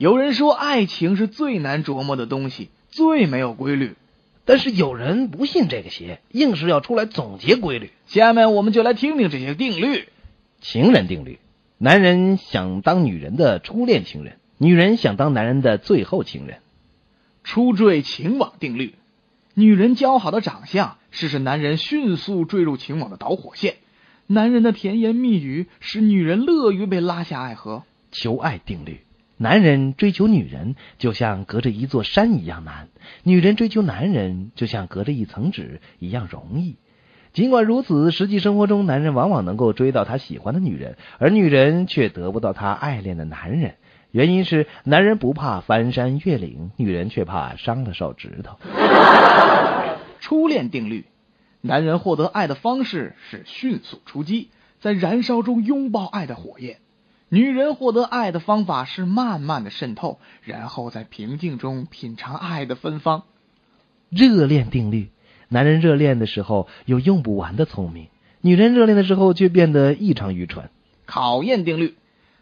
有人说，爱情是最难琢磨的东西，最没有规律。但是有人不信这个邪，硬是要出来总结规律。下面我们就来听听这些定律。情人定律：男人想当女人的初恋情人，女人想当男人的最后情人。初坠情网定律：女人姣好的长相是使男人迅速坠入情网的导火线，男人的甜言蜜语使女人乐于被拉下爱河。求爱定律。男人追求女人就像隔着一座山一样难，女人追求男人就像隔着一层纸一样容易。尽管如此，实际生活中，男人往往能够追到他喜欢的女人，而女人却得不到他爱恋的男人。原因是男人不怕翻山越岭，女人却怕伤了手指头。初恋定律：男人获得爱的方式是迅速出击，在燃烧中拥抱爱的火焰。女人获得爱的方法是慢慢的渗透，然后在平静中品尝爱的芬芳。热恋定律：男人热恋的时候有用不完的聪明，女人热恋的时候却变得异常愚蠢。考验定律：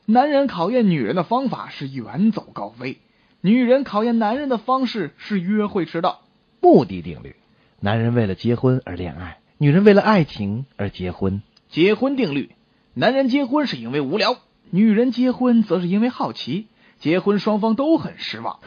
男人考验女人的方法是远走高飞，女人考验男人的方式是约会迟到。目的定律：男人为了结婚而恋爱，女人为了爱情而结婚。结婚定律：男人结婚是因为无聊。女人结婚则是因为好奇，结婚双方都很失望。